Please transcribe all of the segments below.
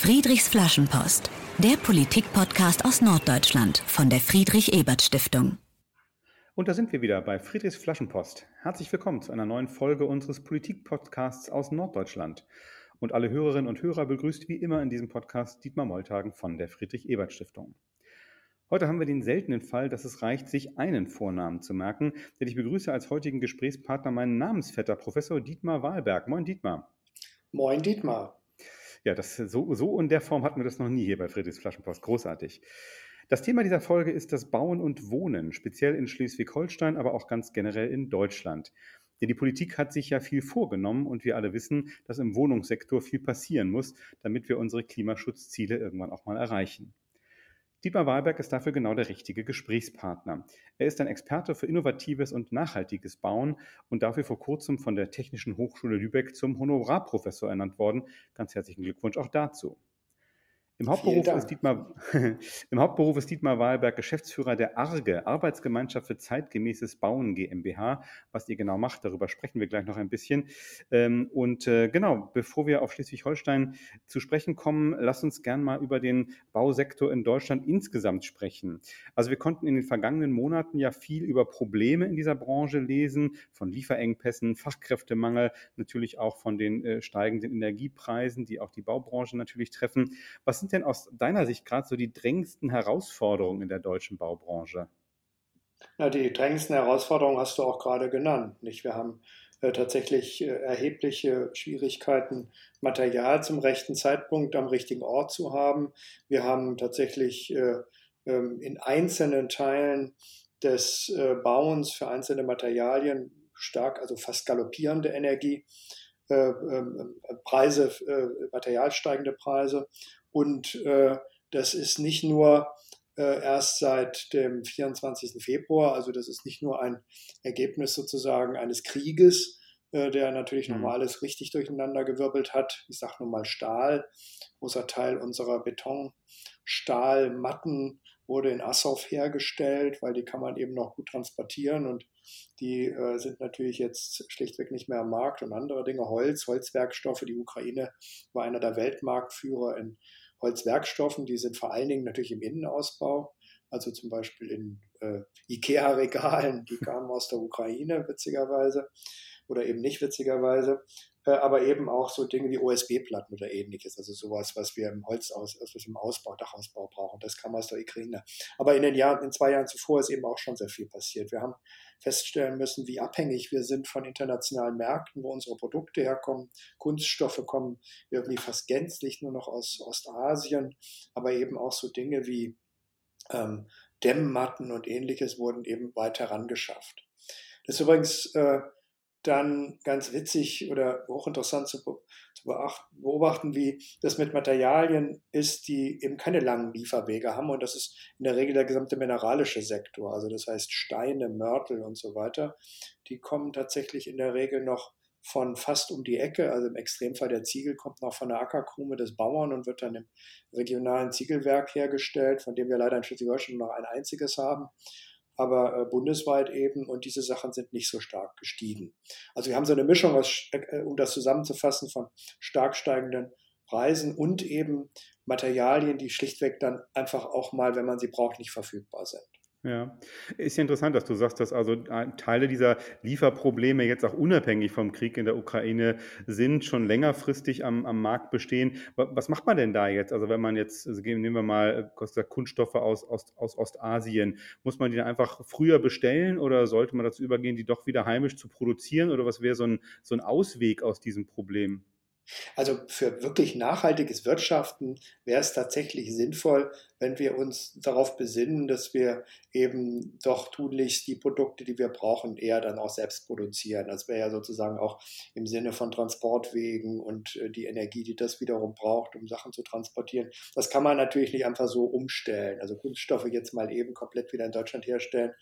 Friedrichs Flaschenpost, der Politik-Podcast aus Norddeutschland von der Friedrich-Ebert-Stiftung. Und da sind wir wieder bei Friedrichs Flaschenpost. Herzlich willkommen zu einer neuen Folge unseres Politik-Podcasts aus Norddeutschland. Und alle Hörerinnen und Hörer begrüßt wie immer in diesem Podcast Dietmar Moltagen von der Friedrich-Ebert-Stiftung. Heute haben wir den seltenen Fall, dass es reicht, sich einen Vornamen zu merken, denn ich begrüße als heutigen Gesprächspartner meinen Namensvetter, Professor Dietmar Wahlberg. Moin Dietmar. Moin Dietmar. Ja, das, so, so in der Form hatten wir das noch nie hier bei Friedrichs Flaschenpost. Großartig. Das Thema dieser Folge ist das Bauen und Wohnen, speziell in Schleswig-Holstein, aber auch ganz generell in Deutschland. Denn die Politik hat sich ja viel vorgenommen und wir alle wissen, dass im Wohnungssektor viel passieren muss, damit wir unsere Klimaschutzziele irgendwann auch mal erreichen. Dietmar Wahlberg ist dafür genau der richtige Gesprächspartner. Er ist ein Experte für innovatives und nachhaltiges Bauen und dafür vor kurzem von der Technischen Hochschule Lübeck zum Honorarprofessor ernannt worden. Ganz herzlichen Glückwunsch auch dazu. Im Hauptberuf, ist Dietmar, Im Hauptberuf ist Dietmar Wahlberg Geschäftsführer der ARGE, Arbeitsgemeinschaft für zeitgemäßes Bauen GmbH. Was ihr genau macht, darüber sprechen wir gleich noch ein bisschen. Ähm, und äh, genau, bevor wir auf Schleswig-Holstein zu sprechen kommen, lasst uns gern mal über den Bausektor in Deutschland insgesamt sprechen. Also wir konnten in den vergangenen Monaten ja viel über Probleme in dieser Branche lesen, von Lieferengpässen, Fachkräftemangel, natürlich auch von den äh, steigenden Energiepreisen, die auch die Baubranche natürlich treffen. Was sind sind denn aus deiner Sicht gerade so die drängendsten Herausforderungen in der deutschen Baubranche? Na, die drängendsten Herausforderungen hast du auch gerade genannt. Nicht? Wir haben äh, tatsächlich äh, erhebliche Schwierigkeiten, Material zum rechten Zeitpunkt am richtigen Ort zu haben. Wir haben tatsächlich äh, ähm, in einzelnen Teilen des äh, Bauens für einzelne Materialien stark, also fast galoppierende Energie. Äh, ähm, Preise, äh, materialsteigende Preise und äh, das ist nicht nur äh, erst seit dem 24. Februar, also das ist nicht nur ein Ergebnis sozusagen eines Krieges, äh, der natürlich mhm. nochmal alles richtig durcheinandergewirbelt hat. Ich sage nur mal Stahl, großer Teil unserer Betonstahlmatten wurde in Assow hergestellt, weil die kann man eben noch gut transportieren und die äh, sind natürlich jetzt schlichtweg nicht mehr am Markt und andere Dinge, Holz, Holzwerkstoffe. Die Ukraine war einer der Weltmarktführer in Holzwerkstoffen, die sind vor allen Dingen natürlich im Innenausbau, also zum Beispiel in äh, IKEA-Regalen, die kamen aus der Ukraine, witzigerweise, oder eben nicht witzigerweise, aber eben auch so Dinge wie OSB-Platten oder ähnliches, also sowas, was wir im Holzaus, was im Ausbau, Dachausbau brauchen, das kam aus der Ukraine. Aber in den Jahren, in zwei Jahren zuvor ist eben auch schon sehr viel passiert. Wir haben feststellen müssen, wie abhängig wir sind von internationalen Märkten, wo unsere Produkte herkommen. Kunststoffe kommen irgendwie fast gänzlich nur noch aus Ostasien, aber eben auch so Dinge wie ähm, Dämmmatten und ähnliches wurden eben weit herangeschafft. Das ist übrigens äh, dann ganz witzig oder hochinteressant zu, zu beobachten, wie das mit Materialien ist, die eben keine langen Lieferwege haben. Und das ist in der Regel der gesamte mineralische Sektor, also das heißt Steine, Mörtel und so weiter. Die kommen tatsächlich in der Regel noch von fast um die Ecke. Also im Extremfall der Ziegel kommt noch von der Ackerkrume des Bauern und wird dann im regionalen Ziegelwerk hergestellt, von dem wir leider in Schleswig-Holstein noch ein einziges haben aber äh, bundesweit eben und diese Sachen sind nicht so stark gestiegen. Also wir haben so eine Mischung, aus, äh, um das zusammenzufassen, von stark steigenden Preisen und eben Materialien, die schlichtweg dann einfach auch mal, wenn man sie braucht, nicht verfügbar sind. Ja, ist ja interessant, dass du sagst, dass also äh, Teile dieser Lieferprobleme jetzt auch unabhängig vom Krieg in der Ukraine sind, schon längerfristig am, am Markt bestehen. Was macht man denn da jetzt? Also wenn man jetzt, also nehmen wir mal äh, Kunststoffe aus, aus, aus Ostasien, muss man die dann einfach früher bestellen oder sollte man dazu übergehen, die doch wieder heimisch zu produzieren? Oder was wäre so ein, so ein Ausweg aus diesem Problem? Also für wirklich nachhaltiges Wirtschaften wäre es tatsächlich sinnvoll, wenn wir uns darauf besinnen, dass wir eben doch tunlichst die Produkte, die wir brauchen, eher dann auch selbst produzieren. Das wäre ja sozusagen auch im Sinne von Transportwegen und äh, die Energie, die das wiederum braucht, um Sachen zu transportieren. Das kann man natürlich nicht einfach so umstellen. Also Kunststoffe jetzt mal eben komplett wieder in Deutschland herstellen,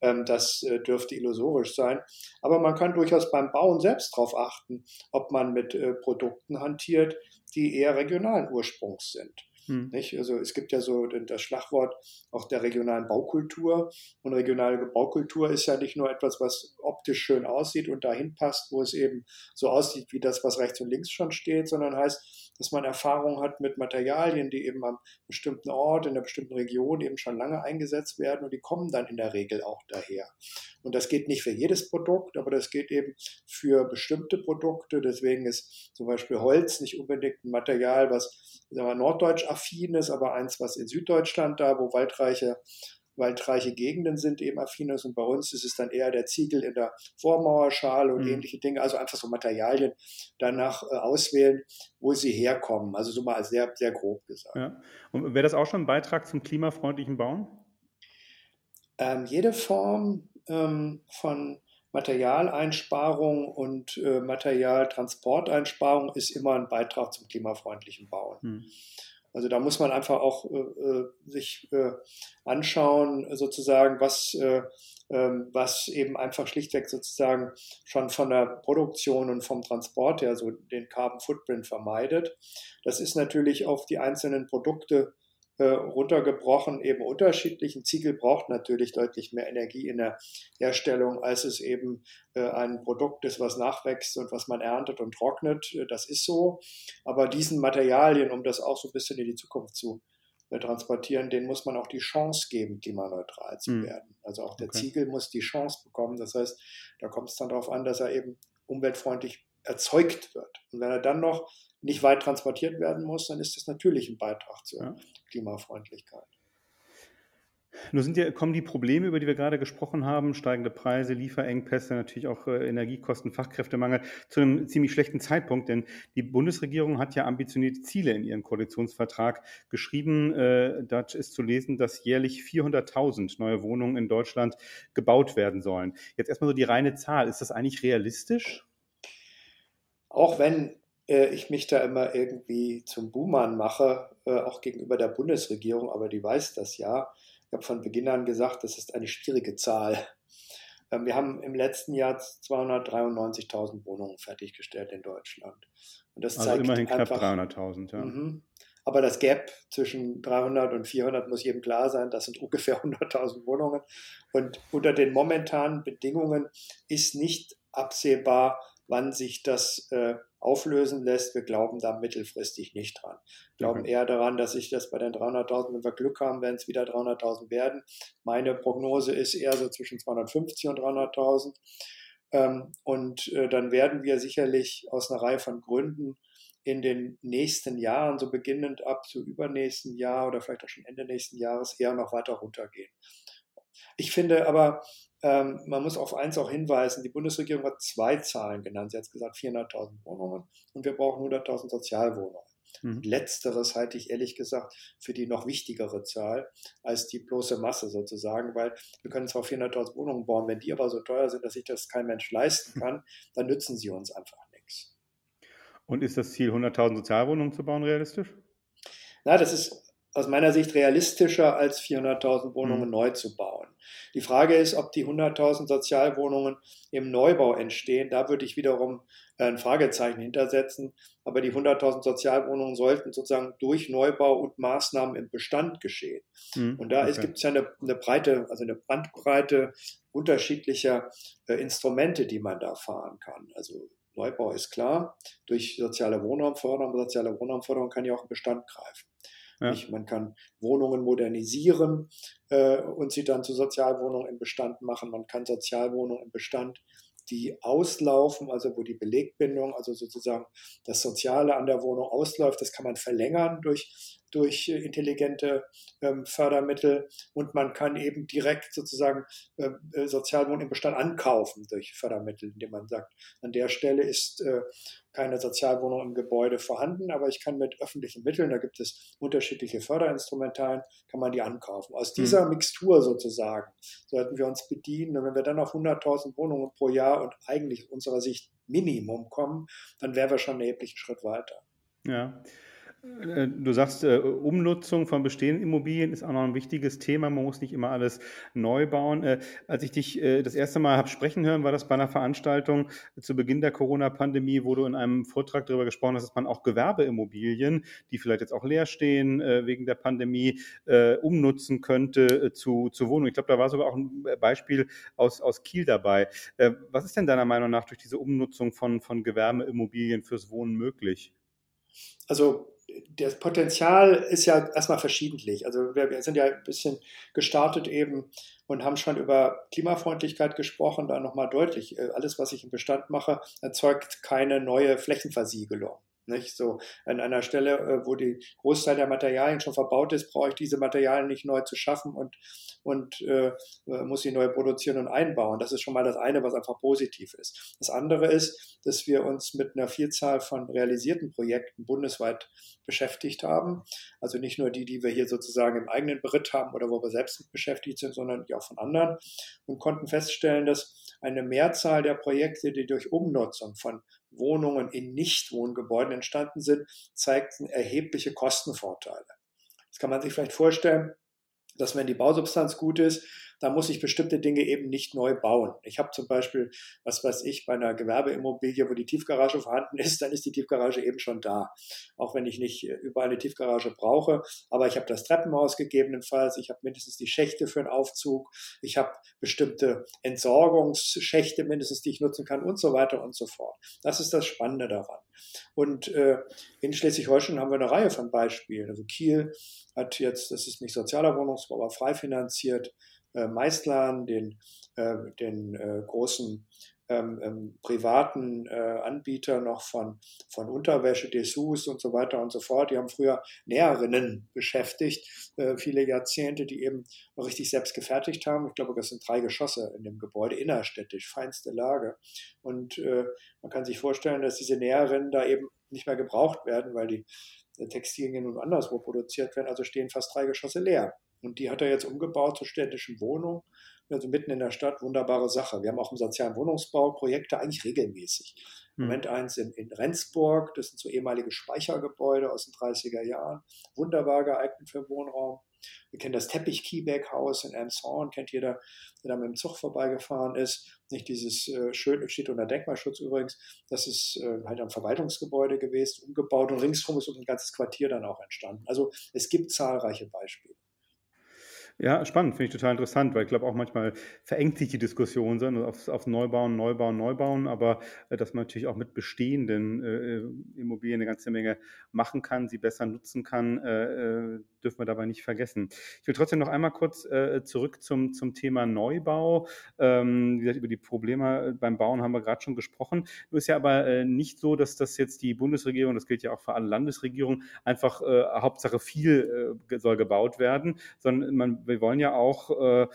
das äh, dürfte illusorisch sein. Aber man kann durchaus beim Bauen selbst darauf achten, ob man mit äh, Produkten hantiert, die eher regionalen Ursprungs sind. Hm. Also es gibt ja so das Schlagwort auch der regionalen Baukultur. Und regionale Baukultur ist ja nicht nur etwas, was optisch schön aussieht und dahin passt, wo es eben so aussieht wie das, was rechts und links schon steht, sondern heißt, dass man Erfahrung hat mit Materialien, die eben am bestimmten Ort, in einer bestimmten Region eben schon lange eingesetzt werden und die kommen dann in der Regel auch daher. Und das geht nicht für jedes Produkt, aber das geht eben für bestimmte Produkte. Deswegen ist zum Beispiel Holz nicht unbedingt ein Material, was norddeutsch affin ist, aber eins, was in Süddeutschland da, wo waldreiche waldreiche Gegenden sind eben Affinos und bei uns ist es dann eher der Ziegel in der Vormauerschale und mhm. ähnliche Dinge, also einfach so Materialien danach äh, auswählen, wo sie herkommen. Also so mal sehr, sehr grob gesagt. Ja. Und wäre das auch schon ein Beitrag zum klimafreundlichen Bauen? Ähm, jede Form ähm, von Materialeinsparung und äh, Materialtransporteinsparung ist immer ein Beitrag zum klimafreundlichen Bauen. Mhm. Also da muss man einfach auch äh, äh, sich äh, anschauen, sozusagen, was, äh, ähm, was eben einfach schlichtweg sozusagen schon von der Produktion und vom Transport her so den Carbon Footprint vermeidet. Das ist natürlich auf die einzelnen Produkte äh, runtergebrochen eben unterschiedlich. Ein Ziegel braucht natürlich deutlich mehr Energie in der Herstellung, als es eben äh, ein Produkt ist, was nachwächst und was man erntet und trocknet. Äh, das ist so. Aber diesen Materialien, um das auch so ein bisschen in die Zukunft zu transportieren, denen muss man auch die Chance geben, klimaneutral zu hm. werden. Also auch der okay. Ziegel muss die Chance bekommen. Das heißt, da kommt es dann darauf an, dass er eben umweltfreundlich erzeugt wird. Und wenn er dann noch nicht weit transportiert werden muss, dann ist das natürlich ein Beitrag zur ja. Klimafreundlichkeit. Nun sind ja, kommen die Probleme, über die wir gerade gesprochen haben, steigende Preise, Lieferengpässe, natürlich auch äh, Energiekosten, Fachkräftemangel, zu einem ziemlich schlechten Zeitpunkt, denn die Bundesregierung hat ja ambitionierte Ziele in ihren Koalitionsvertrag geschrieben. Äh, dort ist zu lesen, dass jährlich 400.000 neue Wohnungen in Deutschland gebaut werden sollen. Jetzt erstmal so die reine Zahl. Ist das eigentlich realistisch? Auch wenn äh, ich mich da immer irgendwie zum Buhmann mache, äh, auch gegenüber der Bundesregierung, aber die weiß das ja. Ich habe von Beginn an gesagt, das ist eine schwierige Zahl. Ähm, wir haben im letzten Jahr 293.000 Wohnungen fertiggestellt in Deutschland. Und das also zeigt immerhin knapp 300.000, ja. Mhm. Aber das Gap zwischen 300 und 400 muss jedem klar sein. Das sind ungefähr 100.000 Wohnungen. Und unter den momentanen Bedingungen ist nicht absehbar, wann sich das äh, auflösen lässt. Wir glauben da mittelfristig nicht dran. Wir glauben okay. eher daran, dass sich das bei den 300.000, wenn wir Glück haben, werden es wieder 300.000 werden. Meine Prognose ist eher so zwischen 250 und 300.000. Ähm, und äh, dann werden wir sicherlich aus einer Reihe von Gründen in den nächsten Jahren, so beginnend ab zu übernächsten Jahr oder vielleicht auch schon Ende nächsten Jahres, eher noch weiter runtergehen. Ich finde aber, ähm, man muss auf eins auch hinweisen, die Bundesregierung hat zwei Zahlen genannt. Sie hat gesagt 400.000 Wohnungen und wir brauchen 100.000 Sozialwohnungen. Mhm. Letzteres halte ich ehrlich gesagt für die noch wichtigere Zahl als die bloße Masse sozusagen, weil wir können zwar 400.000 Wohnungen bauen, wenn die aber so teuer sind, dass sich das kein Mensch leisten kann, dann nützen sie uns einfach nichts. Und ist das Ziel, 100.000 Sozialwohnungen zu bauen, realistisch? Na, das ist aus meiner Sicht realistischer, als 400.000 Wohnungen mhm. neu zu bauen. Die Frage ist, ob die 100.000 Sozialwohnungen im Neubau entstehen. Da würde ich wiederum äh, ein Fragezeichen hintersetzen. Aber die 100.000 Sozialwohnungen sollten sozusagen durch Neubau und Maßnahmen im Bestand geschehen. Mhm. Und da okay. gibt es ja eine, eine, breite, also eine Bandbreite unterschiedlicher äh, Instrumente, die man da fahren kann. Also Neubau ist klar, durch soziale Wohnraumförderung, soziale Wohnraumförderung kann ja auch im Bestand greifen. Ja. Man kann Wohnungen modernisieren äh, und sie dann zu Sozialwohnungen im Bestand machen. Man kann Sozialwohnungen im Bestand die auslaufen, also wo die Belegbindung, also sozusagen das Soziale an der Wohnung ausläuft, das kann man verlängern durch durch äh, intelligente ähm, Fördermittel und man kann eben direkt sozusagen äh, äh, Sozialwohnungen im Bestand ankaufen durch Fördermittel, indem man sagt, an der Stelle ist äh, keine Sozialwohnung im Gebäude vorhanden, aber ich kann mit öffentlichen Mitteln, da gibt es unterschiedliche Förderinstrumentalien, kann man die ankaufen. Aus hm. dieser Mixtur sozusagen sollten wir uns bedienen und wenn wir dann auf 100.000 Wohnungen pro Jahr und eigentlich aus unserer Sicht Minimum kommen, dann wären wir schon einen erheblichen Schritt weiter. Ja. Äh, du sagst, äh, Umnutzung von bestehenden Immobilien ist auch noch ein wichtiges Thema. Man muss nicht immer alles neu bauen. Äh, als ich dich das erste Mal habe sprechen hören, war das bei einer Veranstaltung zu Beginn der Corona-Pandemie, wo du in einem Vortrag darüber gesprochen hast, dass man auch Gewerbeimmobilien, die vielleicht jetzt auch leer stehen wegen der Pandemie, umnutzen könnte zu, zu Wohnungen. Ich glaube, da war sogar auch ein Beispiel aus, aus Kiel dabei. was ist denn deiner Meinung nach durch diese Umnutzung von, von Gewerbeimmobilien fürs Wohnen möglich? Also das Potenzial ist ja erstmal verschiedentlich. Also wir, sind ja ein bisschen gestartet eben und haben schon über Klimafreundlichkeit gesprochen, da nochmal deutlich. Äh, alles, was ich im Bestand mache, erzeugt keine neue Flächenversiegelung. Nicht? So an einer Stelle, äh, wo die Großteil der Materialien schon verbaut ist, brauche ich diese Materialien nicht neu zu schaffen und, und äh, äh, muss sie neu produzieren und einbauen. Das ist schon mal das eine, was einfach positiv ist. Das andere ist, dass wir uns mit einer Vielzahl von realisierten Projekten bundesweit beschäftigt haben. Also nicht nur die, die wir hier sozusagen im eigenen Beritt haben oder wo wir selbst beschäftigt sind, sondern die auch von anderen und konnten feststellen, dass eine Mehrzahl der Projekte, die durch Umnutzung von Wohnungen in Nichtwohngebäuden entstanden sind, zeigten erhebliche Kostenvorteile. Das kann man sich vielleicht vorstellen, dass wenn die Bausubstanz gut ist, da muss ich bestimmte Dinge eben nicht neu bauen. Ich habe zum Beispiel, was weiß ich, bei einer Gewerbeimmobilie, wo die Tiefgarage vorhanden ist, dann ist die Tiefgarage eben schon da. Auch wenn ich nicht äh, überall eine Tiefgarage brauche, aber ich habe das Treppenhaus gegebenenfalls, ich habe mindestens die Schächte für einen Aufzug, ich habe bestimmte Entsorgungsschächte mindestens, die ich nutzen kann und so weiter und so fort. Das ist das Spannende daran. Und äh, in Schleswig-Holstein haben wir eine Reihe von Beispielen. Also Kiel hat jetzt, das ist nicht sozialer Wohnungsbau, aber frei finanziert, äh, Meistlan, den, äh, den äh, großen ähm, ähm, privaten äh, Anbieter noch von, von Unterwäsche, Dessous und so weiter und so fort. Die haben früher Näherinnen beschäftigt, äh, viele Jahrzehnte, die eben richtig selbst gefertigt haben. Ich glaube, das sind drei Geschosse in dem Gebäude, innerstädtisch, feinste Lage. Und äh, man kann sich vorstellen, dass diese Näherinnen da eben nicht mehr gebraucht werden, weil die Textilien nun anderswo produziert werden. Also stehen fast drei Geschosse leer. Und die hat er jetzt umgebaut zur städtischen Wohnung, also mitten in der Stadt. Wunderbare Sache. Wir haben auch im sozialen Wohnungsbau Projekte eigentlich regelmäßig. Im hm. Moment eins in, in Rendsburg, das sind so ehemalige Speichergebäude aus den 30er Jahren. Wunderbar geeignet für Wohnraum. Wir kennen das Teppich-Kiebeck-Haus in Elmshorn, kennt jeder, der da mit dem Zug vorbeigefahren ist. Nicht dieses äh, schön, steht unter Denkmalschutz übrigens. Das ist äh, halt ein Verwaltungsgebäude gewesen, umgebaut und ringsherum ist ein ganzes Quartier dann auch entstanden. Also es gibt zahlreiche Beispiele. Ja, spannend, finde ich total interessant, weil ich glaube auch manchmal verengt sich die Diskussion so, auf, auf Neubauen, Neubauen, Neubauen, aber äh, dass man natürlich auch mit bestehenden äh, äh, Immobilien eine ganze Menge machen kann, sie besser nutzen kann, äh, äh, dürfen wir dabei nicht vergessen. Ich will trotzdem noch einmal kurz äh, zurück zum, zum Thema Neubau. Ähm, wie gesagt, über die Probleme beim Bauen haben wir gerade schon gesprochen. Nur ist ja aber nicht so, dass das jetzt die Bundesregierung, das gilt ja auch für alle Landesregierungen, einfach Hauptsache viel soll gebaut werden, sondern man wir wollen ja auch äh,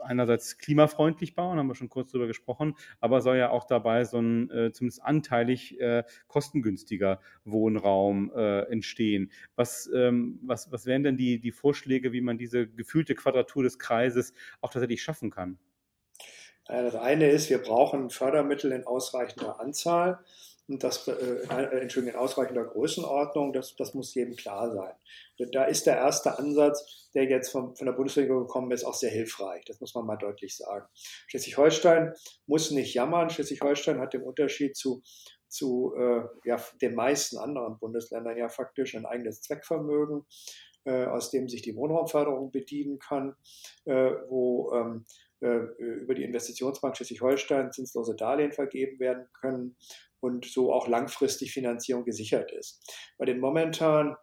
einerseits klimafreundlich bauen, haben wir schon kurz darüber gesprochen, aber soll ja auch dabei so ein äh, zumindest anteilig äh, kostengünstiger Wohnraum äh, entstehen. Was, ähm, was, was wären denn die, die Vorschläge, wie man diese gefühlte Quadratur des Kreises auch tatsächlich schaffen kann? Das eine ist, wir brauchen Fördermittel in ausreichender Anzahl das, äh, äh, Entschuldigung, in ausreichender Größenordnung, das, das muss jedem klar sein. Da ist der erste Ansatz, der jetzt vom, von der Bundesregierung gekommen ist, auch sehr hilfreich. Das muss man mal deutlich sagen. Schleswig-Holstein muss nicht jammern. Schleswig-Holstein hat im Unterschied zu, zu äh, ja, den meisten anderen Bundesländern ja faktisch ein eigenes Zweckvermögen, äh, aus dem sich die Wohnraumförderung bedienen kann, äh, wo ähm, äh, über die Investitionsbank Schleswig-Holstein zinslose Darlehen vergeben werden können und so auch langfristig Finanzierung gesichert ist. Bei den momentan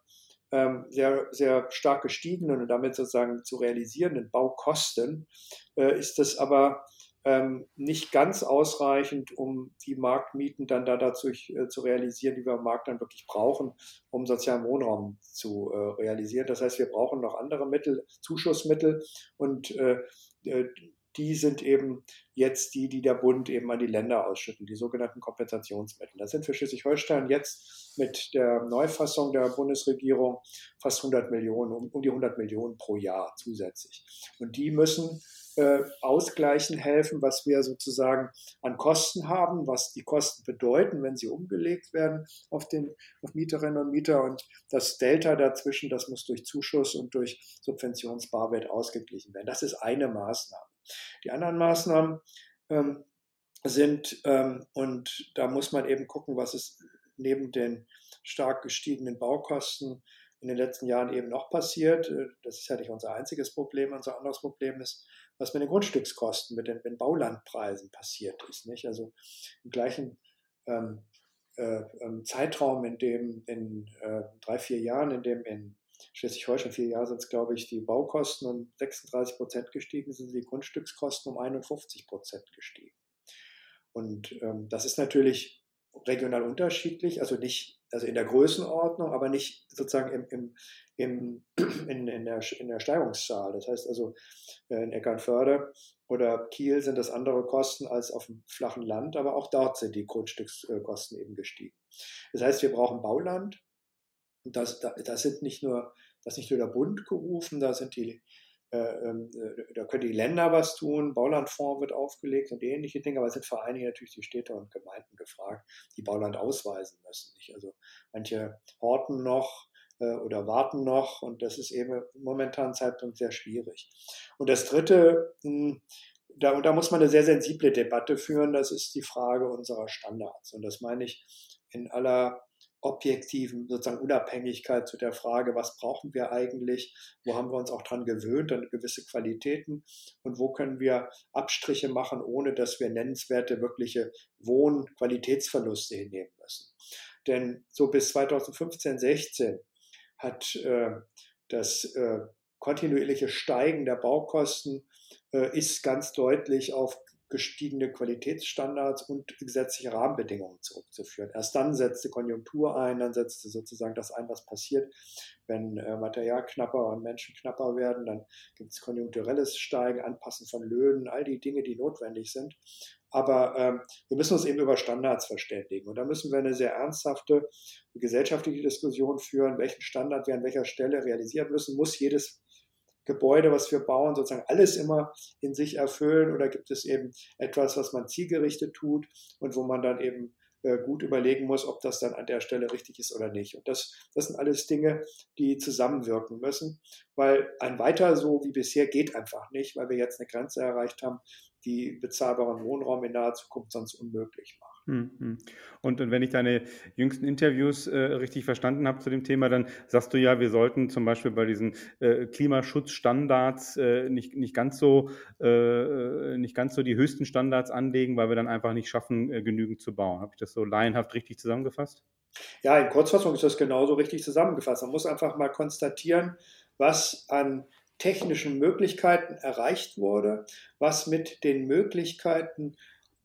ähm, sehr, sehr stark gestiegenen und damit sozusagen zu realisierenden Baukosten äh, ist es aber ähm, nicht ganz ausreichend, um die Marktmieten dann da dazu äh, zu realisieren, die wir am Markt dann wirklich brauchen, um sozialen Wohnraum zu äh, realisieren. Das heißt, wir brauchen noch andere Mittel, Zuschussmittel und äh, äh die sind eben jetzt die, die der Bund eben an die Länder ausschütten, die sogenannten Kompensationsmittel. Das sind für Schleswig-Holstein jetzt mit der Neufassung der Bundesregierung fast 100 Millionen, um, um die 100 Millionen pro Jahr zusätzlich. Und die müssen äh, ausgleichen helfen, was wir sozusagen an Kosten haben, was die Kosten bedeuten, wenn sie umgelegt werden auf, den, auf Mieterinnen und Mieter. Und das Delta dazwischen, das muss durch Zuschuss und durch Subventionsbarwert ausgeglichen werden. Das ist eine Maßnahme. Die anderen Maßnahmen ähm, sind, ähm, und da muss man eben gucken, was ist neben den stark gestiegenen Baukosten in den letzten Jahren eben noch passiert. Das ist ja nicht unser einziges Problem. Unser anderes Problem ist, was mit den Grundstückskosten, mit den, mit den Baulandpreisen passiert ist. Nicht? Also im gleichen ähm, äh, ähm, Zeitraum, in dem in äh, drei, vier Jahren, in dem in Schleswig-Holstein, vier Jahre sind es, glaube ich, die Baukosten um 36 Prozent gestiegen, sind die Grundstückskosten um 51 Prozent gestiegen. Und ähm, das ist natürlich regional unterschiedlich, also nicht, also in der Größenordnung, aber nicht sozusagen im, im, im, in, in, der, in der Steigungszahl. Das heißt also, äh, in Eckernförde oder Kiel sind das andere Kosten als auf dem flachen Land, aber auch dort sind die Grundstückskosten eben gestiegen. Das heißt, wir brauchen Bauland. Das, das sind nicht nur, das ist nicht nur der Bund gerufen, da sind die da können die Länder was tun, Baulandfonds wird aufgelegt und ähnliche Dinge, aber es sind vor allen Dingen natürlich die Städte und Gemeinden gefragt, die Bauland ausweisen müssen. Nicht? Also manche horten noch äh, oder warten noch und das ist eben im momentanen Zeitpunkt sehr schwierig. Und das Dritte, hm, da, da muss man eine sehr sensible Debatte führen, das ist die Frage unserer Standards. Und das meine ich in aller objektiven sozusagen Unabhängigkeit zu der Frage, was brauchen wir eigentlich, wo haben wir uns auch dran gewöhnt, an gewisse Qualitäten und wo können wir Abstriche machen, ohne dass wir nennenswerte wirkliche Wohnqualitätsverluste hinnehmen müssen. Denn so bis 2015, 16 hat äh, das äh, kontinuierliche Steigen der Baukosten äh, ist ganz deutlich auf gestiegene Qualitätsstandards und gesetzliche Rahmenbedingungen zurückzuführen. Erst dann setzt die Konjunktur ein, dann setzt sozusagen das ein, was passiert, wenn äh, Material knapper und Menschen knapper werden, dann gibt es konjunkturelles Steigen, Anpassen von Löhnen, all die Dinge, die notwendig sind. Aber ähm, wir müssen uns eben über Standards verständigen. Und da müssen wir eine sehr ernsthafte gesellschaftliche Diskussion führen, welchen Standard wir an welcher Stelle realisieren müssen. Muss jedes Gebäude, was wir bauen, sozusagen alles immer in sich erfüllen oder gibt es eben etwas, was man zielgerichtet tut und wo man dann eben äh, gut überlegen muss, ob das dann an der Stelle richtig ist oder nicht. Und das, das sind alles Dinge, die zusammenwirken müssen, weil ein weiter so wie bisher geht einfach nicht, weil wir jetzt eine Grenze erreicht haben, die bezahlbaren Wohnraum in naher Zukunft sonst unmöglich macht. Mhm. Und, und wenn ich deine jüngsten Interviews äh, richtig verstanden habe zu dem Thema, dann sagst du ja, wir sollten zum Beispiel bei diesen äh, Klimaschutzstandards äh, nicht, nicht, ganz so, äh, nicht ganz so die höchsten Standards anlegen, weil wir dann einfach nicht schaffen, äh, genügend zu bauen. Habe ich das so laienhaft richtig zusammengefasst? Ja, in Kurzfassung ist das genauso richtig zusammengefasst. Man muss einfach mal konstatieren, was an technischen Möglichkeiten erreicht wurde, was mit den Möglichkeiten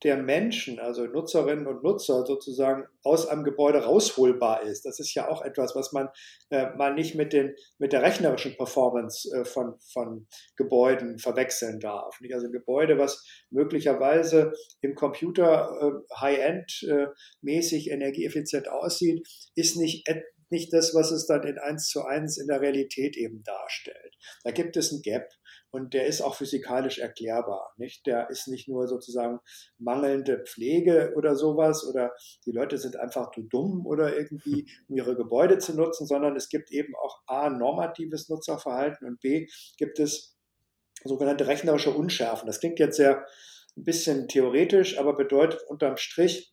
der Menschen, also Nutzerinnen und Nutzer sozusagen aus einem Gebäude rausholbar ist. Das ist ja auch etwas, was man äh, mal nicht mit, den, mit der rechnerischen Performance äh, von, von Gebäuden verwechseln darf. Nicht? Also ein Gebäude, was möglicherweise im Computer äh, High-End äh, mäßig energieeffizient aussieht, ist nicht nicht das, was es dann in eins zu eins in der Realität eben darstellt. Da gibt es ein Gap. Und der ist auch physikalisch erklärbar. Nicht? Der ist nicht nur sozusagen mangelnde Pflege oder sowas oder die Leute sind einfach zu dumm oder irgendwie, um ihre Gebäude zu nutzen, sondern es gibt eben auch A, normatives Nutzerverhalten und B, gibt es sogenannte rechnerische Unschärfen. Das klingt jetzt sehr ein bisschen theoretisch, aber bedeutet unterm Strich,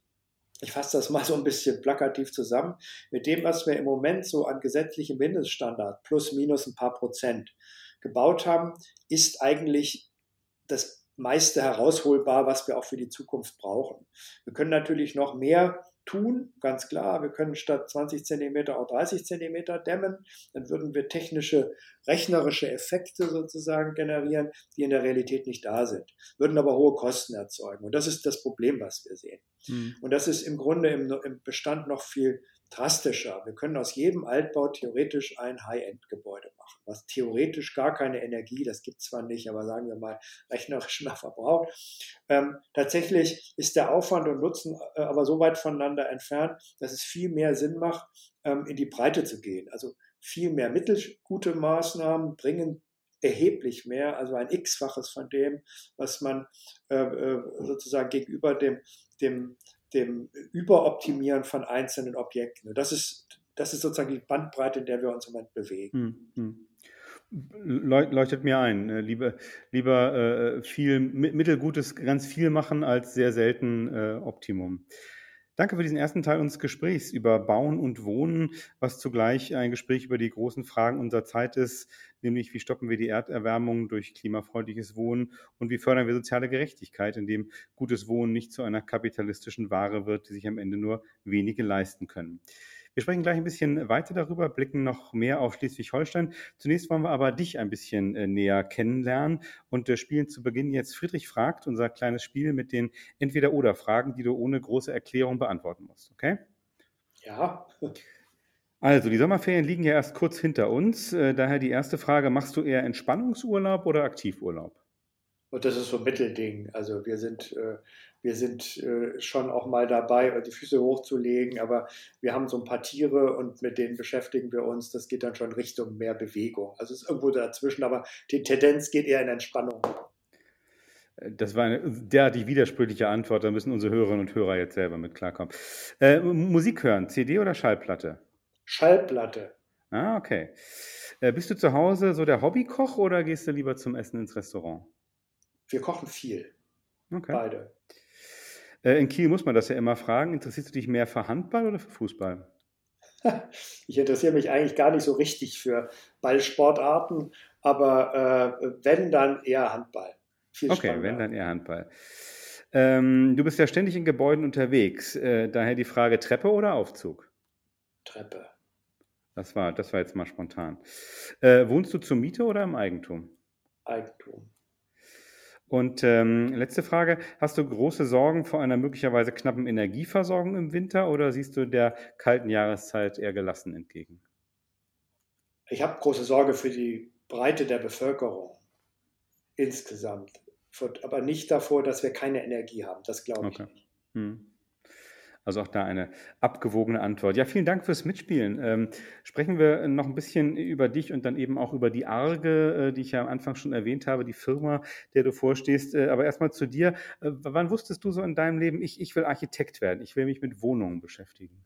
ich fasse das mal so ein bisschen plakativ zusammen, mit dem, was wir im Moment so an gesetzlichem Mindeststandard plus minus ein paar Prozent gebaut haben, ist eigentlich das meiste herausholbar, was wir auch für die Zukunft brauchen. Wir können natürlich noch mehr tun, ganz klar. Wir können statt 20 Zentimeter auch 30 Zentimeter dämmen. Dann würden wir technische, rechnerische Effekte sozusagen generieren, die in der Realität nicht da sind, würden aber hohe Kosten erzeugen. Und das ist das Problem, was wir sehen. Mhm. Und das ist im Grunde im, im Bestand noch viel drastischer. Wir können aus jedem Altbau theoretisch ein High-End-Gebäude machen, was theoretisch gar keine Energie, das gibt zwar nicht, aber sagen wir mal rechnerisch mehr verbraucht. Ähm, tatsächlich ist der Aufwand und Nutzen äh, aber so weit voneinander entfernt, dass es viel mehr Sinn macht, ähm, in die Breite zu gehen. Also viel mehr mittelgute Maßnahmen bringen erheblich mehr, also ein x-faches von dem, was man äh, äh, sozusagen gegenüber dem, dem, dem Überoptimieren von einzelnen Objekten. Das ist, das ist sozusagen die Bandbreite, in der wir uns im Moment bewegen. Hm, hm leuchtet mir ein. Äh, lieber, lieber äh, viel mittelgutes, ganz viel machen als sehr selten äh, Optimum. Danke für diesen ersten Teil unseres Gesprächs über Bauen und Wohnen, was zugleich ein Gespräch über die großen Fragen unserer Zeit ist, nämlich wie stoppen wir die Erderwärmung durch klimafreundliches Wohnen und wie fördern wir soziale Gerechtigkeit, indem gutes Wohnen nicht zu einer kapitalistischen Ware wird, die sich am Ende nur wenige leisten können. Wir sprechen gleich ein bisschen weiter darüber, blicken noch mehr auf Schleswig-Holstein. Zunächst wollen wir aber dich ein bisschen äh, näher kennenlernen und äh, spielen zu Beginn jetzt Friedrich fragt, unser kleines Spiel mit den Entweder-Oder-Fragen, die du ohne große Erklärung beantworten musst. Okay? Ja. Also, die Sommerferien liegen ja erst kurz hinter uns. Äh, daher die erste Frage: Machst du eher Entspannungsurlaub oder Aktivurlaub? Und das ist so ein Mittelding. Also wir sind, äh, wir sind äh, schon auch mal dabei, die Füße hochzulegen, aber wir haben so ein paar Tiere und mit denen beschäftigen wir uns. Das geht dann schon Richtung mehr Bewegung. Also es ist irgendwo dazwischen, aber die Tendenz geht eher in Entspannung. Das war eine derartig widersprüchliche Antwort, da müssen unsere Hörerinnen und Hörer jetzt selber mit klarkommen. Äh, Musik hören, CD oder Schallplatte? Schallplatte. Ah, okay. Äh, bist du zu Hause so der Hobbykoch oder gehst du lieber zum Essen ins Restaurant? Wir kochen viel. Okay. Beide. Äh, in Kiel muss man das ja immer fragen. Interessierst du dich mehr für Handball oder für Fußball? Ich interessiere mich eigentlich gar nicht so richtig für Ballsportarten, aber äh, wenn, dann eher Handball. Viel okay, spannender. wenn, dann eher Handball. Ähm, du bist ja ständig in Gebäuden unterwegs. Äh, daher die Frage: Treppe oder Aufzug? Treppe. Das war, das war jetzt mal spontan. Äh, wohnst du zur Miete oder im Eigentum? Eigentum. Und ähm, letzte Frage, hast du große Sorgen vor einer möglicherweise knappen Energieversorgung im Winter oder siehst du der kalten Jahreszeit eher gelassen entgegen? Ich habe große Sorge für die Breite der Bevölkerung insgesamt, aber nicht davor, dass wir keine Energie haben. Das glaube ich okay. nicht. Hm. Also auch da eine abgewogene Antwort. Ja, vielen Dank fürs Mitspielen. Ähm, sprechen wir noch ein bisschen über dich und dann eben auch über die Arge, äh, die ich ja am Anfang schon erwähnt habe, die Firma, der du vorstehst. Äh, aber erstmal zu dir. Äh, wann wusstest du so in deinem Leben, ich, ich will Architekt werden, ich will mich mit Wohnungen beschäftigen?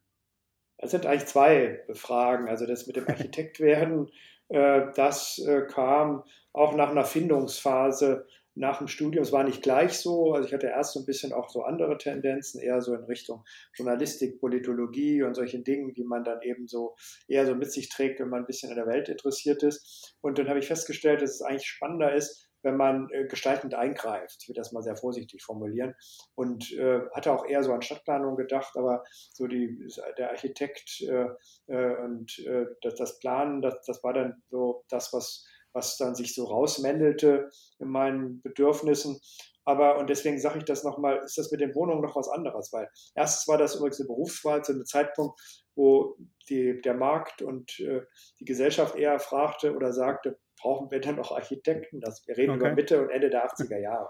Das sind eigentlich zwei Fragen. Also das mit dem Architekt werden, äh, das äh, kam auch nach einer Findungsphase nach dem Studium. Es war nicht gleich so. Also ich hatte erst so ein bisschen auch so andere Tendenzen, eher so in Richtung Journalistik, Politologie und solchen Dingen, die man dann eben so eher so mit sich trägt, wenn man ein bisschen an der Welt interessiert ist. Und dann habe ich festgestellt, dass es eigentlich spannender ist, wenn man äh, gestaltend eingreift. Ich will das mal sehr vorsichtig formulieren. Und äh, hatte auch eher so an Stadtplanung gedacht, aber so die, der Architekt äh, äh und äh, das, das Planen, das, das war dann so das, was was dann sich so rausmändelte in meinen Bedürfnissen. Aber, und deswegen sage ich das nochmal, ist das mit den Wohnungen noch was anderes, weil erstens war das übrigens eine Berufswahl zu einem Zeitpunkt, wo die, der Markt und äh, die Gesellschaft eher fragte oder sagte, brauchen wir denn noch Architekten? Das, wir reden okay. über Mitte und Ende der 80er Jahre.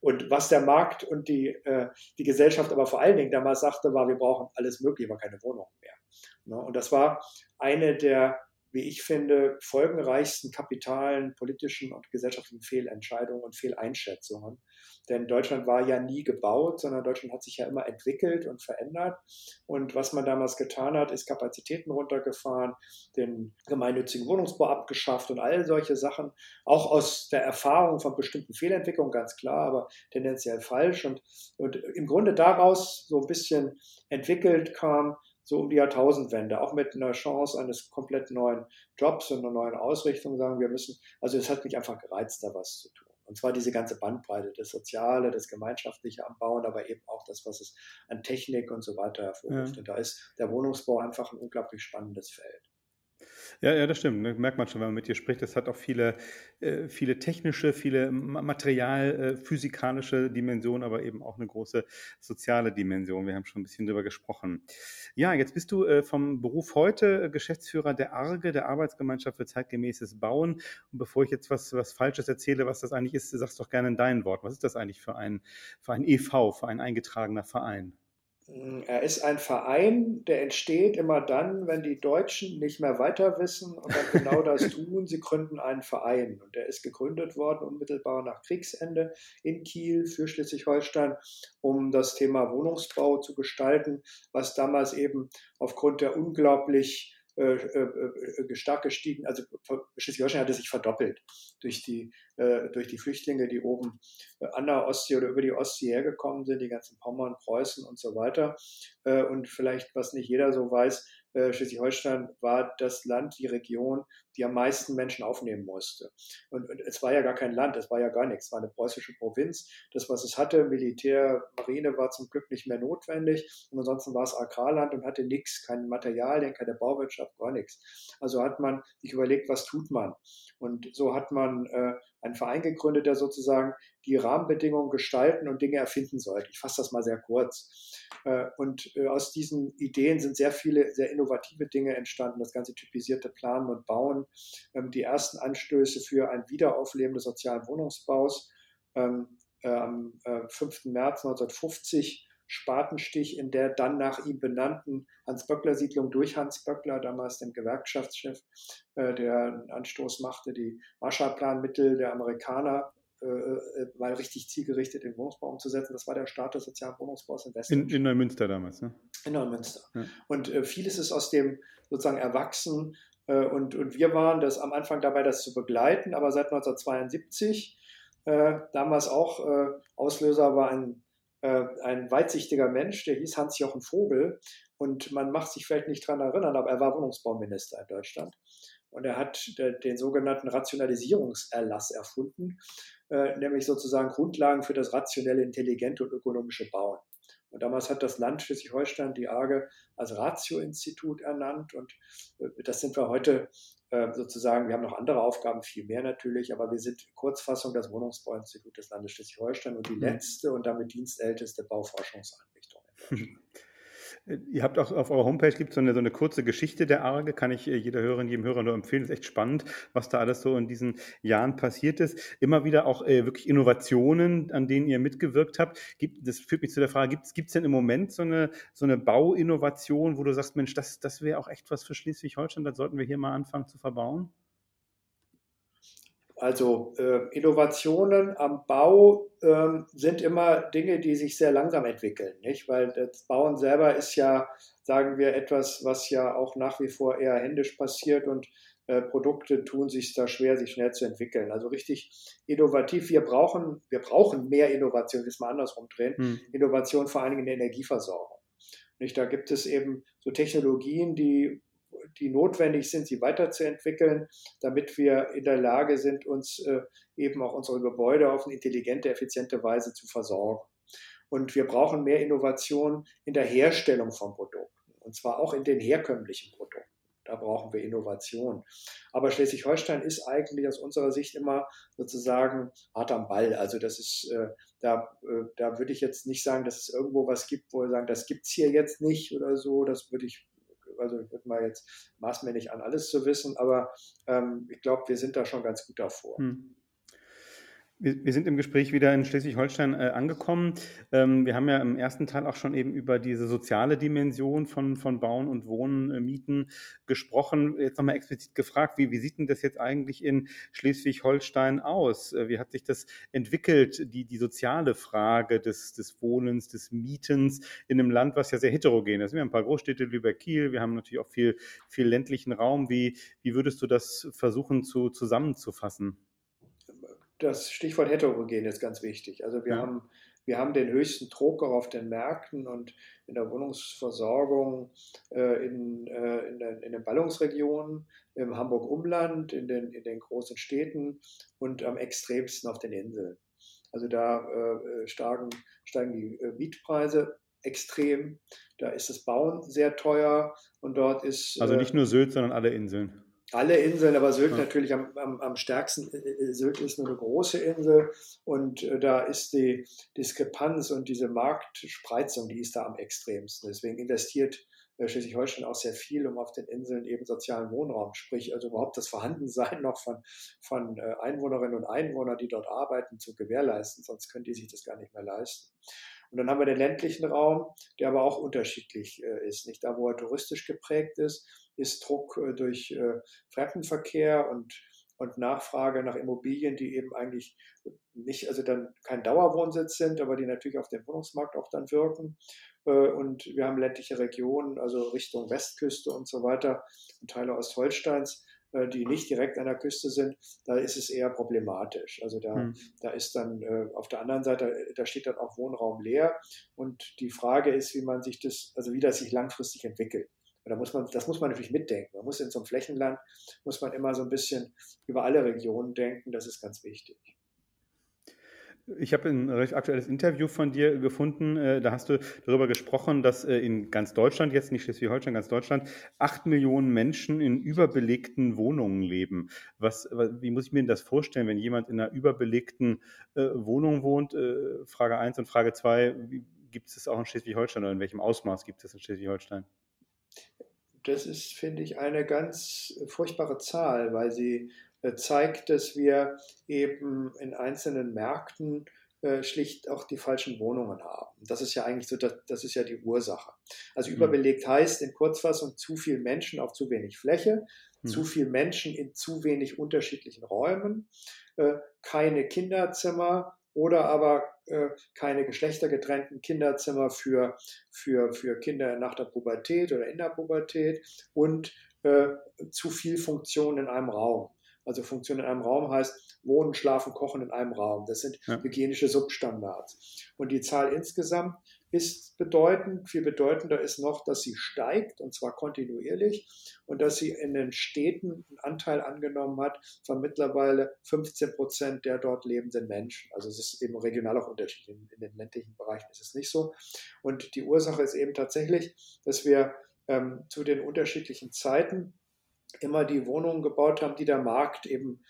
Und was der Markt und die, äh, die Gesellschaft aber vor allen Dingen damals sagte, war, wir brauchen alles Mögliche, aber keine Wohnungen mehr. Ne? Und das war eine der wie ich finde, folgenreichsten kapitalen, politischen und gesellschaftlichen Fehlentscheidungen und Fehleinschätzungen. Denn Deutschland war ja nie gebaut, sondern Deutschland hat sich ja immer entwickelt und verändert. Und was man damals getan hat, ist Kapazitäten runtergefahren, den gemeinnützigen Wohnungsbau abgeschafft und all solche Sachen, auch aus der Erfahrung von bestimmten Fehlentwicklungen, ganz klar, aber tendenziell falsch. Und, und im Grunde daraus so ein bisschen entwickelt kam, so um die Jahrtausendwende, auch mit einer Chance eines komplett neuen Jobs und einer neuen Ausrichtung, sagen wir müssen, also es hat mich einfach gereizt, da was zu tun. Und zwar diese ganze Bandbreite, das Soziale, das Gemeinschaftliche am Bauen, aber eben auch das, was es an Technik und so weiter hervorruft. Ja. Und da ist der Wohnungsbau einfach ein unglaublich spannendes Feld. Ja, ja, das stimmt. Das ne? merkt man schon, wenn man mit dir spricht. Das hat auch viele, äh, viele technische, viele material, äh, Dimensionen, aber eben auch eine große soziale Dimension. Wir haben schon ein bisschen drüber gesprochen. Ja, jetzt bist du äh, vom Beruf heute Geschäftsführer der ARGE, der Arbeitsgemeinschaft für zeitgemäßes Bauen. Und bevor ich jetzt was, was Falsches erzähle, was das eigentlich ist, sagst doch gerne in deinen Wort. Was ist das eigentlich für ein, für ein EV, für ein eingetragener Verein? Er ist ein Verein, der entsteht immer dann, wenn die Deutschen nicht mehr weiter wissen und dann genau das tun. Sie gründen einen Verein. Und der ist gegründet worden unmittelbar nach Kriegsende in Kiel für Schleswig-Holstein, um das Thema Wohnungsbau zu gestalten, was damals eben aufgrund der unglaublich äh, äh, äh, stark gestiegen. Also Schleswig-Holstein hatte sich verdoppelt durch die, durch die Flüchtlinge, die oben an der Ostsee oder über die Ostsee hergekommen sind, die ganzen Pommern, Preußen und so weiter. Und vielleicht, was nicht jeder so weiß, äh, Schleswig-Holstein war das Land, die Region, die am meisten Menschen aufnehmen musste. Und, und, es war ja gar kein Land, es war ja gar nichts, es war eine preußische Provinz. Das, was es hatte, Militär, Marine, war zum Glück nicht mehr notwendig. Und ansonsten war es Agrarland und hatte nichts, kein Materialien, keine Bauwirtschaft, gar nichts. Also hat man sich überlegt, was tut man? Und so hat man äh, einen Verein gegründet, der sozusagen die Rahmenbedingungen gestalten und Dinge erfinden sollte. Ich fasse das mal sehr kurz. Äh, und äh, aus diesen Ideen sind sehr viele sehr innovative Dinge entstanden. Das ganze typisierte Planen und Bauen, ähm, die ersten Anstöße für ein Wiederaufleben des sozialen Wohnungsbaus. Ähm, äh, am 5. März 1950 Spatenstich in der dann nach ihm benannten Hans-Böckler-Siedlung durch Hans Böckler, damals dem Gewerkschaftschef, der einen Anstoß machte, die Marshallplanmittel der Amerikaner äh, äh, mal richtig zielgerichtet den Wohnungsbau umzusetzen. Das war der Start des sozialen Wohnungsbaus in Westdeutschland. In, in Neumünster damals, ne? In Neumünster. Ja. Und äh, vieles ist aus dem sozusagen erwachsen. Äh, und, und wir waren das am Anfang dabei, das zu begleiten, aber seit 1972, äh, damals auch äh, Auslöser war ein, ein weitsichtiger Mensch, der hieß Hans-Jochen Vogel. Und man macht sich vielleicht nicht daran erinnern, aber er war Wohnungsbauminister in Deutschland. Und er hat den sogenannten Rationalisierungserlass erfunden, äh, nämlich sozusagen Grundlagen für das rationelle, intelligente und ökonomische Bauen. Und damals hat das Land Schleswig-Holstein die AGE als Ratio-Institut ernannt. Und äh, das sind wir heute äh, sozusagen, wir haben noch andere Aufgaben, viel mehr natürlich, aber wir sind Kurzfassung das Wohnungsbauinstitut des Landes Schleswig-Holstein und die mhm. letzte und damit dienstälteste Bauforschungseinrichtung in Deutschland. Ihr habt auch auf eurer Homepage gibt so eine, so eine kurze Geschichte der Arge, kann ich äh, jeder Hörerin, jedem Hörer nur empfehlen. Ist echt spannend, was da alles so in diesen Jahren passiert ist. Immer wieder auch äh, wirklich Innovationen, an denen ihr mitgewirkt habt. Gibt, das führt mich zu der Frage, gibt es denn im Moment so eine, so eine Bauinnovation, wo du sagst, Mensch, das, das wäre auch echt was für Schleswig-Holstein, das sollten wir hier mal anfangen zu verbauen? Also äh, Innovationen am Bau äh, sind immer Dinge, die sich sehr langsam entwickeln, nicht? Weil das Bauen selber ist ja, sagen wir, etwas, was ja auch nach wie vor eher händisch passiert und äh, Produkte tun sich da schwer, sich schnell zu entwickeln. Also richtig innovativ. Wir brauchen, wir brauchen mehr Innovation, das mal andersrum drehen. Hm. Innovation vor allen Dingen in der Energieversorgung. Nicht? Da gibt es eben so Technologien, die die notwendig sind, sie weiterzuentwickeln, damit wir in der Lage sind, uns äh, eben auch unsere Gebäude auf eine intelligente, effiziente Weise zu versorgen. Und wir brauchen mehr Innovation in der Herstellung von Produkten, und zwar auch in den herkömmlichen Produkten. Da brauchen wir Innovation. Aber Schleswig-Holstein ist eigentlich aus unserer Sicht immer sozusagen hart am Ball. Also das ist, äh, da, äh, da würde ich jetzt nicht sagen, dass es irgendwo was gibt, wo wir sagen, das gibt es hier jetzt nicht oder so. Das würde ich also ich würde mal jetzt maß an, alles zu wissen, aber ähm, ich glaube, wir sind da schon ganz gut davor. Hm. Wir, sind im Gespräch wieder in Schleswig-Holstein äh, angekommen. Ähm, wir haben ja im ersten Teil auch schon eben über diese soziale Dimension von, von Bauen und Wohnen, äh, Mieten gesprochen. Jetzt nochmal explizit gefragt, wie, wie sieht denn das jetzt eigentlich in Schleswig-Holstein aus? Äh, wie hat sich das entwickelt, die, die soziale Frage des, des Wohnens, des Mietens in einem Land, was ja sehr heterogen ist? Wir haben ein paar Großstädte, Lübeck, Kiel, wir haben natürlich auch viel, viel ländlichen Raum. Wie, wie würdest du das versuchen zu, zusammenzufassen? Das Stichwort heterogen ist ganz wichtig. Also wir, ja. haben, wir haben den höchsten Druck auch auf den Märkten und in der Wohnungsversorgung äh, in, äh, in, den, in, den, Ballungsregionen, im Hamburg-Umland, in den, in den großen Städten und am extremsten auf den Inseln. Also da äh, steigen, steigen die äh, Mietpreise extrem. Da ist das Bauen sehr teuer und dort ist. Also nicht nur Sylt, sondern alle Inseln alle Inseln, aber Sylt natürlich am, am, am, stärksten. Äh, äh, Sylt ist nur eine große Insel und äh, da ist die Diskrepanz und diese Marktspreizung, die ist da am extremsten. Deswegen investiert Schleswig-Holstein auch sehr viel, um auf den Inseln eben sozialen Wohnraum, sprich also überhaupt das Vorhandensein noch von, von Einwohnerinnen und Einwohnern, die dort arbeiten, zu gewährleisten, sonst können die sich das gar nicht mehr leisten. Und dann haben wir den ländlichen Raum, der aber auch unterschiedlich äh, ist. Nicht da, wo er touristisch geprägt ist, ist Druck äh, durch äh, Fremdenverkehr und und Nachfrage nach Immobilien, die eben eigentlich nicht, also dann kein Dauerwohnsitz sind, aber die natürlich auf dem Wohnungsmarkt auch dann wirken. Äh, und wir haben ländliche Regionen, also Richtung Westküste und so weiter und Teile Ostholsteins, äh, die nicht direkt an der Küste sind, da ist es eher problematisch. Also da, hm. da ist dann äh, auf der anderen Seite, da steht dann auch Wohnraum leer. Und die Frage ist, wie man sich das, also wie das sich langfristig entwickelt. Und da muss man, das muss man natürlich mitdenken. Man muss in so einem Flächenland, muss man immer so ein bisschen über alle Regionen denken. Das ist ganz wichtig. Ich habe ein recht aktuelles Interview von dir gefunden. Äh, da hast du darüber gesprochen, dass äh, in ganz Deutschland, jetzt nicht Schleswig-Holstein, ganz Deutschland, acht Millionen Menschen in überbelegten Wohnungen leben. Was, wie muss ich mir das vorstellen, wenn jemand in einer überbelegten äh, Wohnung wohnt? Frage 1 und Frage 2, gibt es das auch in Schleswig-Holstein oder in welchem Ausmaß gibt es das in Schleswig-Holstein? Das ist, finde ich, eine ganz furchtbare Zahl, weil sie zeigt, dass wir eben in einzelnen Märkten äh, schlicht auch die falschen Wohnungen haben. Das ist ja eigentlich so, das, das ist ja die Ursache. Also mhm. überbelegt heißt in Kurzfassung zu viel Menschen auf zu wenig Fläche, mhm. zu viel Menschen in zu wenig unterschiedlichen Räumen, äh, keine Kinderzimmer oder aber äh, keine geschlechtergetrennten Kinderzimmer für, für, für Kinder nach der Pubertät oder in der Pubertät und äh, zu viel Funktion in einem Raum. Also Funktion in einem Raum heißt Wohnen, Schlafen, Kochen in einem Raum. Das sind ja. hygienische Substandards. Und die Zahl insgesamt ist bedeutend. Viel bedeutender ist noch, dass sie steigt und zwar kontinuierlich und dass sie in den Städten einen Anteil angenommen hat von mittlerweile 15 Prozent der dort lebenden Menschen. Also es ist eben regional auch unterschiedlich. In, in den ländlichen Bereichen ist es nicht so. Und die Ursache ist eben tatsächlich, dass wir ähm, zu den unterschiedlichen Zeiten immer die Wohnungen gebaut haben, die der Markt eben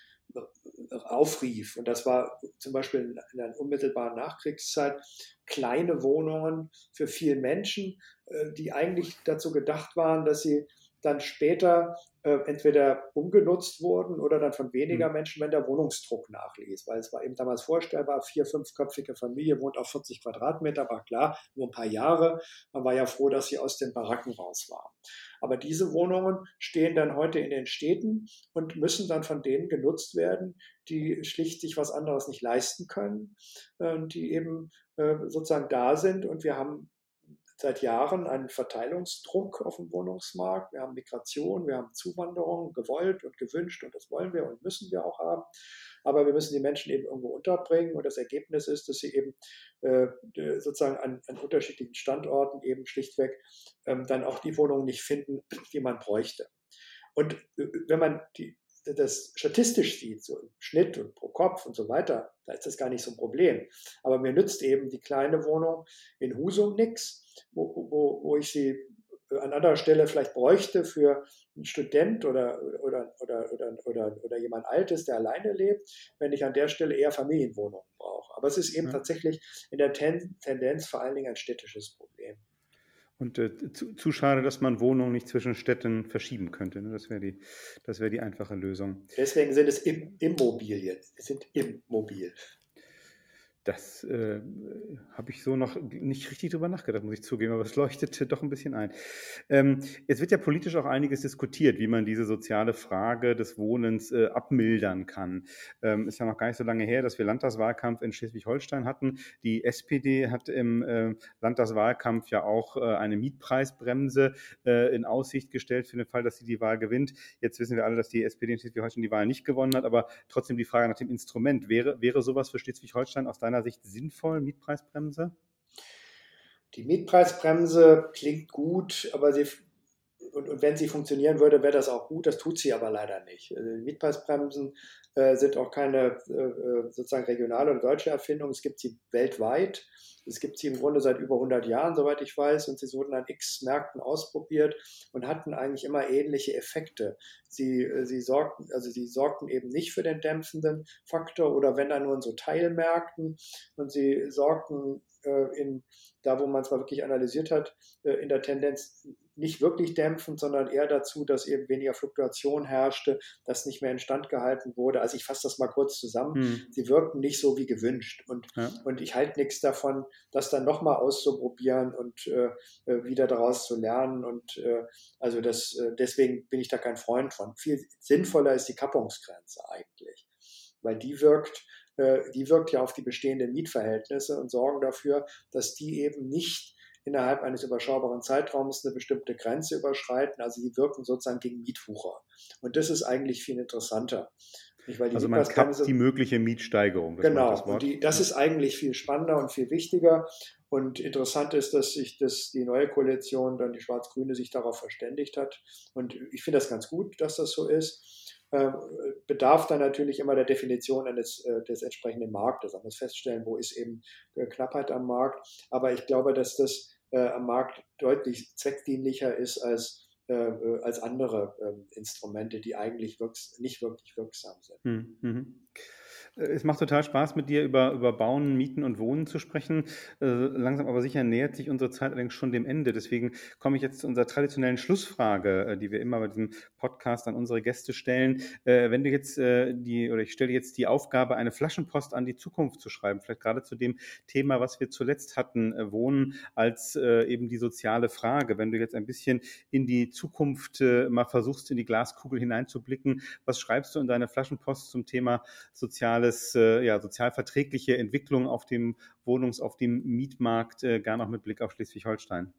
aufrief. Und das war zum Beispiel in der unmittelbaren Nachkriegszeit kleine Wohnungen für viele Menschen, äh, die eigentlich dazu gedacht waren, dass sie dann später äh, entweder umgenutzt wurden oder dann von weniger hm. Menschen, wenn der Wohnungsdruck nachließ. Weil es war eben damals vorstellbar, vier, fünfköpfige Familie wohnt auf 40 Quadratmeter, war klar, nur ein paar Jahre. Man war ja froh, dass sie aus den Baracken raus waren. Aber diese Wohnungen stehen dann heute in den Städten und müssen dann von denen genutzt werden, die schlicht sich was anderes nicht leisten können, äh, die eben äh, sozusagen da sind. Und wir haben seit Jahren einen Verteilungsdruck auf dem Wohnungsmarkt. Wir haben Migration, wir haben Zuwanderung, gewollt und gewünscht und das wollen wir und müssen wir auch haben. Aber wir müssen die Menschen eben irgendwo unterbringen und das Ergebnis ist, dass sie eben äh, sozusagen an, an, unterschiedlichen Standorten eben schlichtweg ähm, dann auch die Wohnungen nicht finden, die man bräuchte. Und äh, wenn man die, das statistisch sieht, so im Schnitt und pro Kopf und so weiter, da ist das gar nicht so ein Problem. Aber mir nützt eben die kleine Wohnung in Husum nichts wo, wo, wo ich sie an anderer Stelle vielleicht bräuchte für einen Student oder, oder, oder, oder, oder, oder jemand Altes, der alleine lebt, wenn ich an der Stelle eher Familienwohnungen brauche. Aber es ist eben ja. tatsächlich in der Ten Tendenz vor allen Dingen ein städtisches Problem. Und äh, zu, zu, schade, dass man Wohnungen nicht zwischen Städten verschieben könnte. Ne? Das wäre die, wär die einfache Lösung. Deswegen sind es Immobilien. Es sind Immobil. Das äh, habe ich so noch nicht richtig drüber nachgedacht, muss ich zugeben, aber es leuchtete doch ein bisschen ein. Ähm, jetzt wird ja politisch auch einiges diskutiert, wie man diese soziale Frage des Wohnens äh, abmildern kann. Ähm, ist ja noch gar nicht so lange her, dass wir Landtagswahlkampf in Schleswig-Holstein hatten. Die SPD hat im äh, Landtagswahlkampf ja auch äh, eine Mietpreisbremse äh, in Aussicht gestellt für den Fall, dass sie die Wahl gewinnt. Jetzt wissen wir alle, dass die SPD in Schleswig-Holstein die Wahl nicht gewonnen hat, aber trotzdem die Frage nach dem Instrument. Wäre, wäre sowas für Schleswig-Holstein aus deiner deiner Sicht sinnvoll, Mietpreisbremse? Die Mietpreisbremse klingt gut, aber sie, und, und wenn sie funktionieren würde, wäre das auch gut. Das tut sie aber leider nicht. Also Mietpreisbremsen äh, sind auch keine äh, äh, sozusagen regionale oder deutsche Erfindung. Es gibt sie weltweit. Es gibt sie im Grunde seit über 100 Jahren, soweit ich weiß, und sie wurden an x Märkten ausprobiert und hatten eigentlich immer ähnliche Effekte. Sie, äh, sie, sorgten, also sie sorgten eben nicht für den dämpfenden Faktor oder wenn dann nur in so Teilmärkten und sie sorgten äh, in, da wo man es mal wirklich analysiert hat, äh, in der Tendenz nicht wirklich dämpfend, sondern eher dazu, dass eben weniger Fluktuation herrschte, dass nicht mehr instand gehalten wurde. Also ich fasse das mal kurz zusammen. Hm. Sie wirkten nicht so wie gewünscht. Und, ja. und ich halte nichts davon, das dann nochmal auszuprobieren und äh, äh, wieder daraus zu lernen. Und äh, also das, äh, deswegen bin ich da kein Freund von. Viel sinnvoller ist die Kappungsgrenze eigentlich, weil die wirkt äh, die wirkt ja auf die bestehenden Mietverhältnisse und sorgen dafür, dass die eben nicht innerhalb eines überschaubaren Zeitraums eine bestimmte Grenze überschreiten. Also die wirken sozusagen gegen Mietwucher. Und das ist eigentlich viel interessanter. also man kappt so, die mögliche Mietsteigerung. Genau, das, und die, das ist eigentlich viel spannender und viel wichtiger. Und interessant ist, dass sich das, die neue Koalition, dann die Schwarz-Grüne, sich darauf verständigt hat. Und ich finde das ganz gut, dass das so ist. Äh, bedarf dann natürlich immer der Definition eines, äh, des entsprechenden Marktes. Man muss feststellen, wo ist eben äh, Knappheit am Markt. Aber ich glaube, dass das am Markt deutlich zweckdienlicher ist als, als andere ähm, Instrumente, die eigentlich wirks nicht wirklich wirksam sind. Hm, mhm. Es macht total Spaß, mit dir über, über Bauen, Mieten und Wohnen zu sprechen. Äh, langsam aber sicher nähert sich unsere Zeit allerdings schon dem Ende. Deswegen komme ich jetzt zu unserer traditionellen Schlussfrage, äh, die wir immer bei diesem Podcast an unsere Gäste stellen. Äh, wenn du jetzt die, oder ich stelle jetzt die Aufgabe, eine Flaschenpost an die Zukunft zu schreiben, vielleicht gerade zu dem Thema, was wir zuletzt hatten, Wohnen als eben die soziale Frage. Wenn du jetzt ein bisschen in die Zukunft mal versuchst, in die Glaskugel hineinzublicken, was schreibst du in deine Flaschenpost zum Thema soziale soziales, äh, ja, sozial Entwicklung auf dem Wohnungs-, auf dem Mietmarkt, äh, gar noch mit Blick auf Schleswig-Holstein?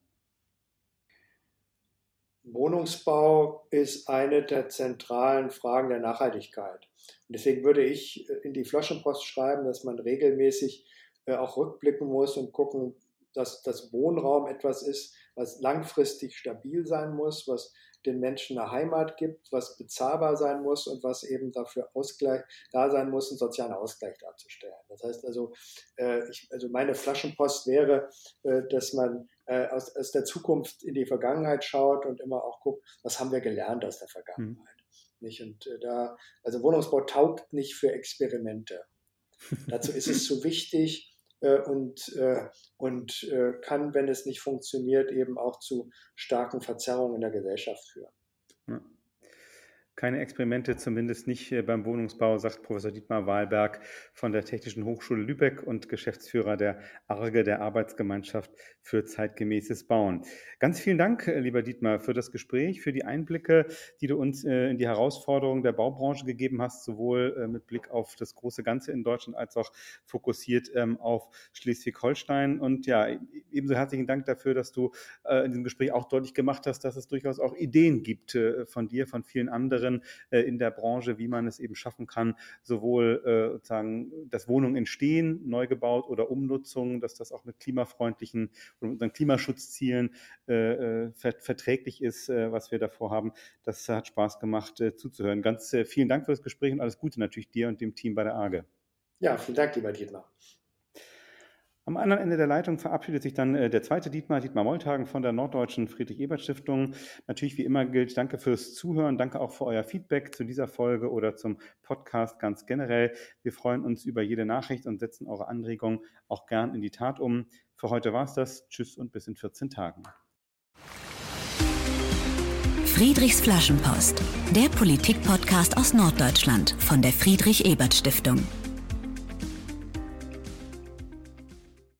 Wohnungsbau ist eine der zentralen Fragen der Nachhaltigkeit. Und deswegen würde ich äh, in die Flaschenpost schreiben, dass man regelmäßig auch rückblicken muss und gucken, dass das Wohnraum etwas ist, was langfristig stabil sein muss, was den Menschen eine Heimat gibt, was bezahlbar sein muss und was eben dafür Ausgleich, da sein muss, einen sozialen Ausgleich darzustellen. Das heißt also, äh, ich, also meine Flaschenpost wäre, äh, dass man äh, aus, aus der Zukunft in die Vergangenheit schaut und immer auch guckt, was haben wir gelernt aus der Vergangenheit. Mhm. Nicht? Und äh, da, also Wohnungsbau taugt nicht für Experimente. Dazu ist es zu wichtig, äh, und, äh, und äh, kann, wenn es nicht funktioniert, eben auch zu starken Verzerrungen in der Gesellschaft führen. Keine Experimente, zumindest nicht äh, beim Wohnungsbau, sagt Professor Dietmar Wahlberg von der Technischen Hochschule Lübeck und Geschäftsführer der ARGE, der Arbeitsgemeinschaft für zeitgemäßes Bauen. Ganz vielen Dank, äh, lieber Dietmar, für das Gespräch, für die Einblicke, die du uns äh, in die Herausforderungen der Baubranche gegeben hast, sowohl mit Blick auf das große Ganze in Deutschland als auch fokussiert ähm, auf Schleswig-Holstein. Und ja, e-, ebenso herzlichen Dank dafür, dass du in diesem Gespräch auch deutlich gemacht hast, dass es durchaus auch Ideen gibt von dir, von vielen anderen anderen äh, in der Branche, wie man es eben schaffen kann, sowohl äh, sozusagen, dass Wohnungen entstehen, neu gebaut oder Umnutzung, dass das auch mit klimafreundlichen und unseren Klimaschutzzielen äh, verträglich ist, was wir davor haben. Das hat Spaß gemacht zuzuhören. Ganz vielen Dank für das Gespräch und alles Gute natürlich dir und dem Team bei der AGE. Ja, vielen Dank, lieber Dietmar. Am anderen Ende der Leitung verabschiedet sich dann äh, der zweite Dietmar, Dietmar Molthagen von der Norddeutschen Friedrich-Ebert-Stiftung. Natürlich wie immer gilt, danke fürs Zuhören, danke auch für euer Feedback zu dieser Folge oder zum Podcast ganz generell. Wir freuen uns über jede Nachricht und setzen eure Anregungen auch gern in die Tat um. Für heute war es das. Tschüss und bis in 14 Tagen. Friedrichs Flaschenpost, der Politik-Podcast aus Norddeutschland von der Friedrich-Ebert-Stiftung.